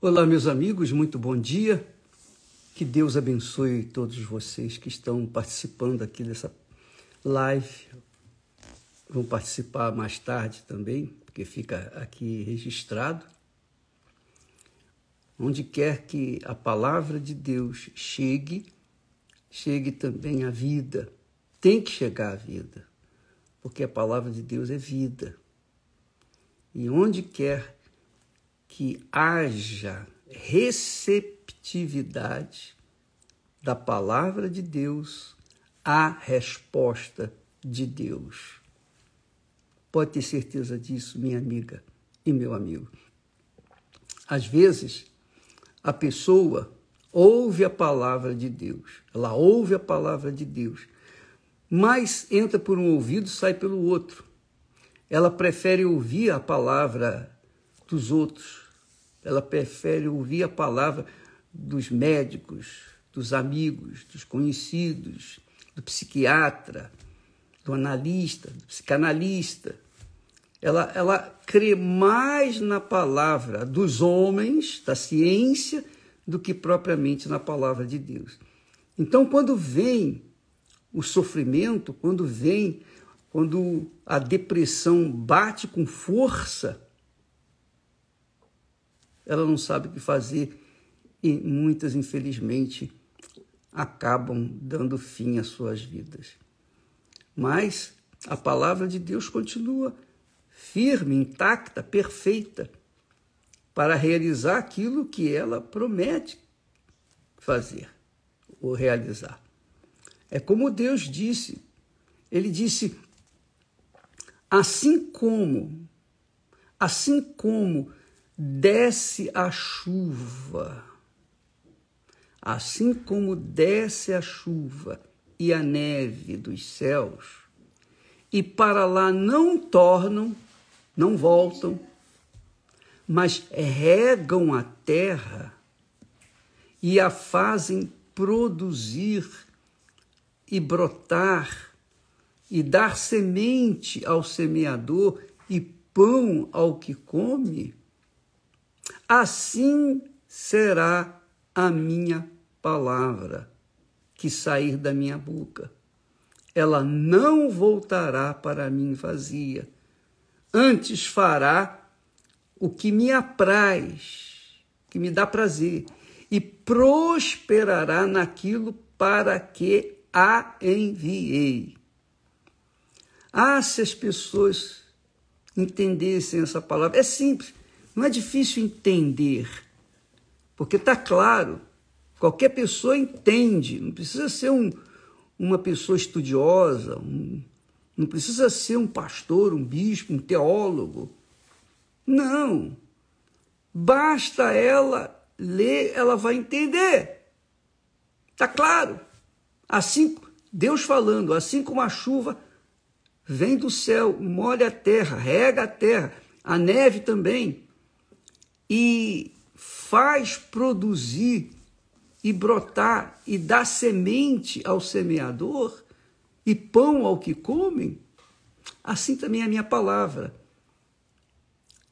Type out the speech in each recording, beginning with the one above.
Olá, meus amigos, muito bom dia. Que Deus abençoe todos vocês que estão participando aqui dessa live. Vão participar mais tarde também, porque fica aqui registrado. Onde quer que a palavra de Deus chegue, chegue também a vida. Tem que chegar a vida, porque a palavra de Deus é vida. E onde quer que haja receptividade da palavra de Deus à resposta de Deus. Pode ter certeza disso, minha amiga e meu amigo. Às vezes, a pessoa ouve a palavra de Deus, ela ouve a palavra de Deus, mas entra por um ouvido e sai pelo outro. Ela prefere ouvir a palavra dos outros. Ela prefere ouvir a palavra dos médicos, dos amigos, dos conhecidos, do psiquiatra, do analista, do psicanalista. Ela, ela crê mais na palavra dos homens, da ciência, do que propriamente na palavra de Deus. Então, quando vem o sofrimento, quando vem, quando a depressão bate com força, ela não sabe o que fazer e muitas, infelizmente, acabam dando fim às suas vidas. Mas a palavra de Deus continua firme, intacta, perfeita, para realizar aquilo que ela promete fazer ou realizar. É como Deus disse, ele disse: assim como, assim como desce a chuva, assim como desce a chuva e a neve dos céus, e para lá não tornam, não voltam, mas regam a terra e a fazem produzir e brotar e dar semente ao semeador e pão ao que come, Assim será a minha palavra que sair da minha boca. Ela não voltará para mim vazia. Antes fará o que me apraz, que me dá prazer, e prosperará naquilo para que a enviei. Ah, se as pessoas entendessem essa palavra. É simples. Não é difícil entender, porque está claro, qualquer pessoa entende, não precisa ser um, uma pessoa estudiosa, um, não precisa ser um pastor, um bispo, um teólogo. Não. Basta ela ler, ela vai entender. Está claro. Assim, Deus falando, assim como a chuva vem do céu, molha a terra, rega a terra, a neve também e faz produzir e brotar e dá semente ao semeador e pão ao que comem, assim também é a minha palavra.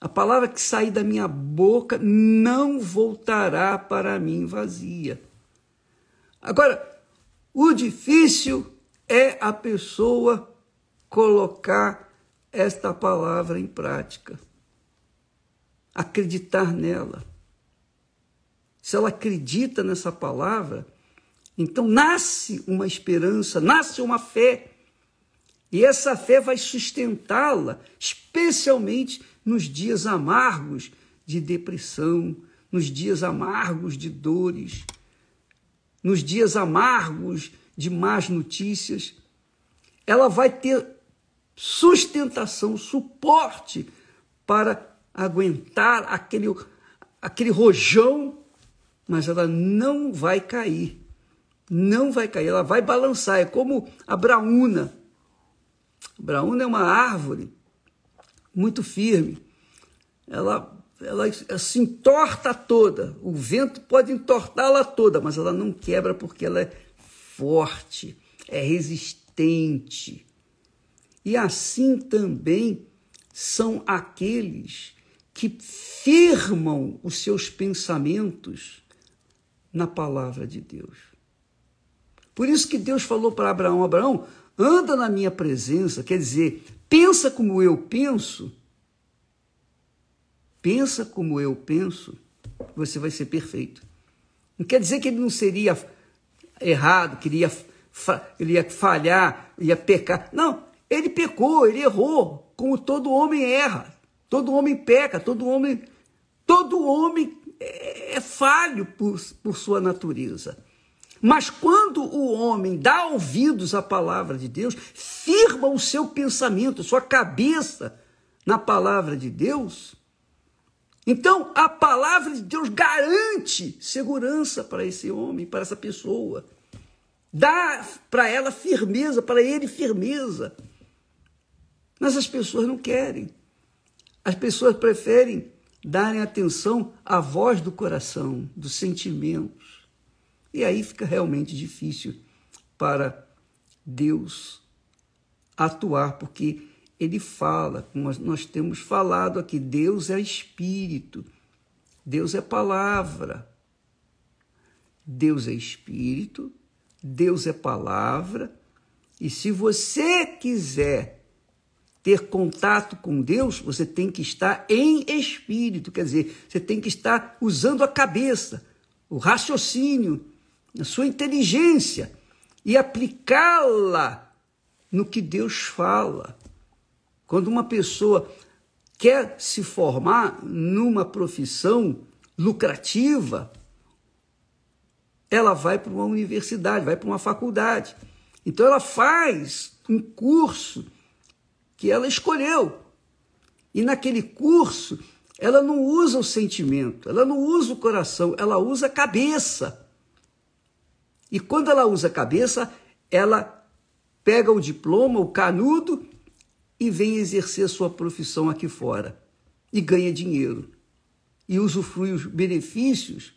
A palavra que sair da minha boca não voltará para mim vazia. Agora, o difícil é a pessoa colocar esta palavra em prática acreditar nela. Se ela acredita nessa palavra, então nasce uma esperança, nasce uma fé. E essa fé vai sustentá-la, especialmente nos dias amargos de depressão, nos dias amargos de dores, nos dias amargos de más notícias. Ela vai ter sustentação, suporte para aguentar aquele, aquele rojão, mas ela não vai cair. Não vai cair, ela vai balançar. É como a braúna. A braúna é uma árvore muito firme. Ela, ela se entorta toda. O vento pode entortá-la toda, mas ela não quebra porque ela é forte, é resistente. E assim também são aqueles que firmam os seus pensamentos na palavra de Deus. Por isso que Deus falou para Abraão: Abraão, anda na minha presença, quer dizer, pensa como eu penso. Pensa como eu penso, você vai ser perfeito. Não quer dizer que ele não seria errado, que ele ia, ele ia falhar, ia pecar. Não, ele pecou, ele errou, como todo homem erra. Todo homem peca, todo homem, todo homem é, é falho por, por sua natureza. Mas quando o homem dá ouvidos à palavra de Deus, firma o seu pensamento, sua cabeça na palavra de Deus, então a palavra de Deus garante segurança para esse homem, para essa pessoa. Dá para ela firmeza, para ele firmeza. Mas as pessoas não querem. As pessoas preferem darem atenção à voz do coração, dos sentimentos. E aí fica realmente difícil para Deus atuar, porque ele fala, como nós temos falado aqui, Deus é espírito, Deus é palavra. Deus é espírito, Deus é palavra, e se você quiser ter contato com Deus, você tem que estar em espírito, quer dizer, você tem que estar usando a cabeça, o raciocínio, a sua inteligência e aplicá-la no que Deus fala. Quando uma pessoa quer se formar numa profissão lucrativa, ela vai para uma universidade, vai para uma faculdade. Então ela faz um curso que ela escolheu. E naquele curso, ela não usa o sentimento, ela não usa o coração, ela usa a cabeça. E quando ela usa a cabeça, ela pega o diploma, o canudo e vem exercer sua profissão aqui fora. E ganha dinheiro. E usufrui os benefícios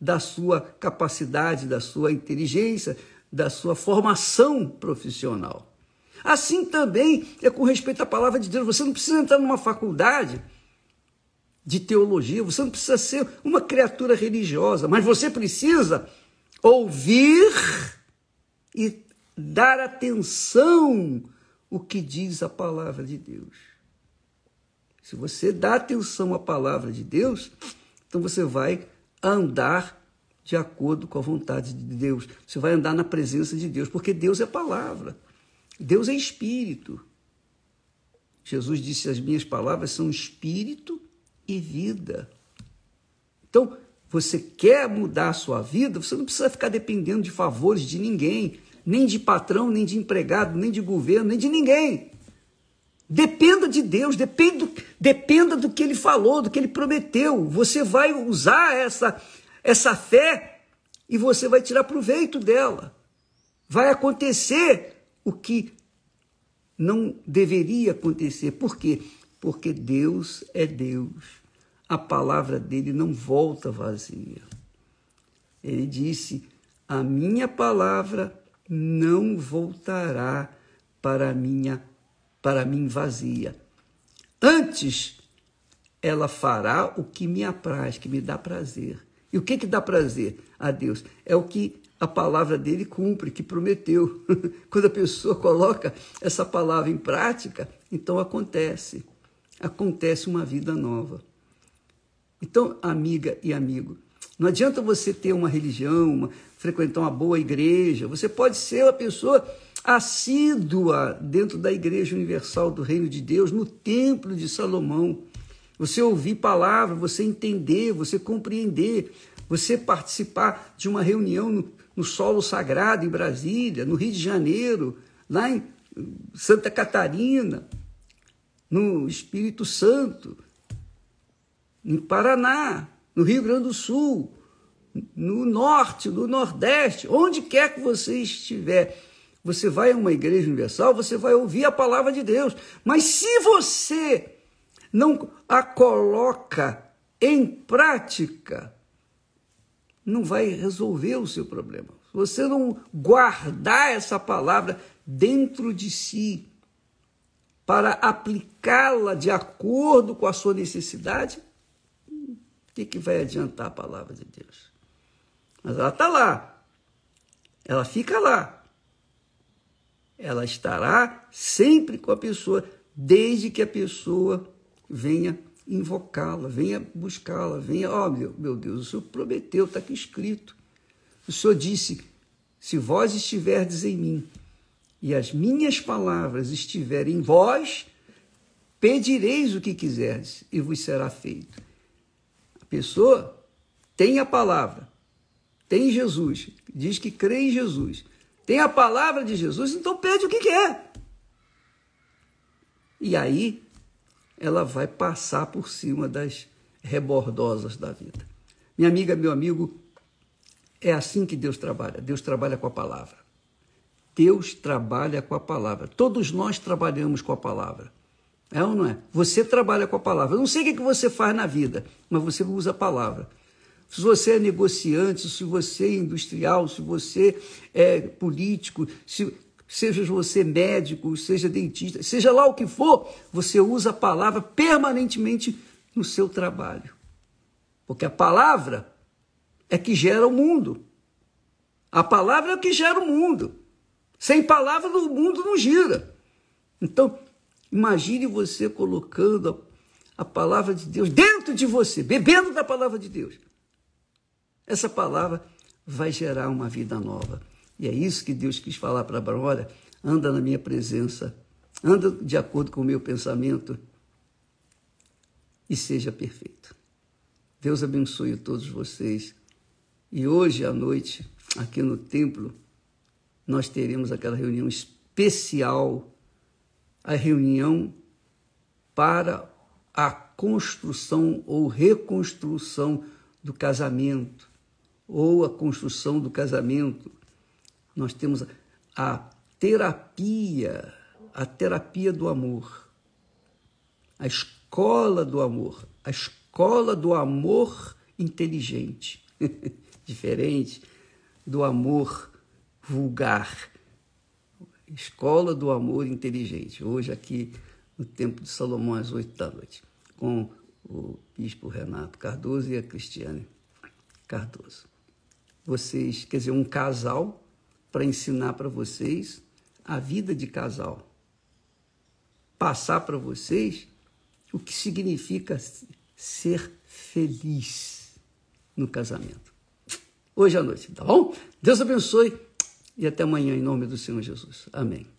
da sua capacidade, da sua inteligência, da sua formação profissional. Assim também é com respeito à palavra de Deus. Você não precisa entrar numa faculdade de teologia, você não precisa ser uma criatura religiosa, mas você precisa ouvir e dar atenção o que diz a palavra de Deus. Se você dá atenção à palavra de Deus, então você vai andar de acordo com a vontade de Deus. Você vai andar na presença de Deus, porque Deus é palavra. Deus é espírito. Jesus disse: As minhas palavras são espírito e vida. Então, você quer mudar a sua vida, você não precisa ficar dependendo de favores de ninguém, nem de patrão, nem de empregado, nem de governo, nem de ninguém. Dependa de Deus, dependa, dependa do que ele falou, do que ele prometeu. Você vai usar essa, essa fé e você vai tirar proveito dela. Vai acontecer o que não deveria acontecer. Por quê? Porque Deus é Deus. A palavra dele não volta vazia. Ele disse: A minha palavra não voltará para minha para mim vazia. Antes ela fará o que me apraz, que me dá prazer. E o que que dá prazer a Deus? É o que a palavra dele cumpre, que prometeu. Quando a pessoa coloca essa palavra em prática, então acontece. Acontece uma vida nova. Então, amiga e amigo, não adianta você ter uma religião, uma, frequentar uma boa igreja. Você pode ser uma pessoa assídua dentro da Igreja Universal do Reino de Deus, no Templo de Salomão. Você ouvir palavra, você entender, você compreender, você participar de uma reunião no, no solo sagrado em Brasília, no Rio de Janeiro, lá em Santa Catarina, no Espírito Santo, em Paraná, no Rio Grande do Sul, no norte, no nordeste, onde quer que você estiver. Você vai a uma igreja universal, você vai ouvir a palavra de Deus. Mas se você não a coloca em prática, não vai resolver o seu problema. Se você não guardar essa palavra dentro de si, para aplicá-la de acordo com a sua necessidade, o que, que vai adiantar a palavra de Deus? Mas ela está lá, ela fica lá. Ela estará sempre com a pessoa, desde que a pessoa venha invocá-la, venha buscá-la, venha, ó oh, meu, meu Deus, o Senhor prometeu, está aqui escrito. O Senhor disse: se vós estiverdes em mim e as minhas palavras estiverem em vós, pedireis o que quiserdes e vos será feito. A pessoa tem a palavra, tem Jesus, diz que crê em Jesus, tem a palavra de Jesus, então pede o que quer. E aí ela vai passar por cima das rebordosas da vida. Minha amiga, meu amigo, é assim que Deus trabalha. Deus trabalha com a palavra. Deus trabalha com a palavra. Todos nós trabalhamos com a palavra. É ou não é? Você trabalha com a palavra. Eu não sei o que você faz na vida, mas você usa a palavra. Se você é negociante, se você é industrial, se você é político, se, seja você médico, seja dentista, seja lá o que for, você usa a palavra permanentemente no seu trabalho. Porque a palavra é que gera o mundo. A palavra é que gera o mundo. Sem palavra, o mundo não gira. Então, imagine você colocando a, a palavra de Deus dentro de você, bebendo da palavra de Deus. Essa palavra vai gerar uma vida nova. E é isso que Deus quis falar para olha, anda na minha presença, anda de acordo com o meu pensamento e seja perfeito. Deus abençoe todos vocês. E hoje à noite, aqui no templo, nós teremos aquela reunião especial, a reunião para a construção ou reconstrução do casamento, ou a construção do casamento. Nós temos a terapia, a terapia do amor, a escola do amor, a escola do amor inteligente. diferente do amor vulgar. Escola do amor inteligente. Hoje, aqui no Templo de Salomão, às oito da noite, com o bispo Renato Cardoso e a Cristiane Cardoso. Vocês, quer dizer, um casal para ensinar para vocês a vida de casal. Passar para vocês o que significa ser feliz no casamento hoje à noite, tá bom? Deus abençoe e até amanhã, em nome do Senhor Jesus. Amém.